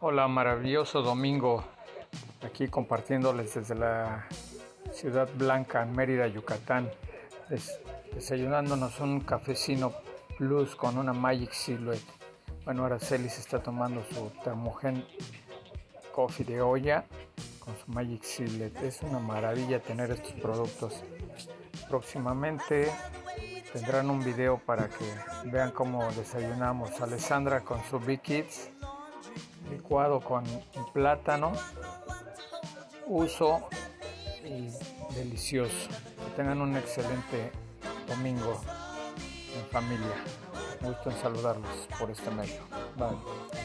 Hola, maravilloso domingo. Aquí compartiéndoles desde la Ciudad Blanca, Mérida, Yucatán. Des- desayunándonos un cafecino plus con una Magic Silhouette. Bueno, Araceli se está tomando su termogen coffee de olla con su Magic Silhouette. Es una maravilla tener estos productos. Próximamente tendrán un video para que vean cómo desayunamos. Alessandra con su Big Kids licuado con plátano, uso y delicioso. Que tengan un excelente domingo en familia. Me gusto en saludarlos por este medio. Bye.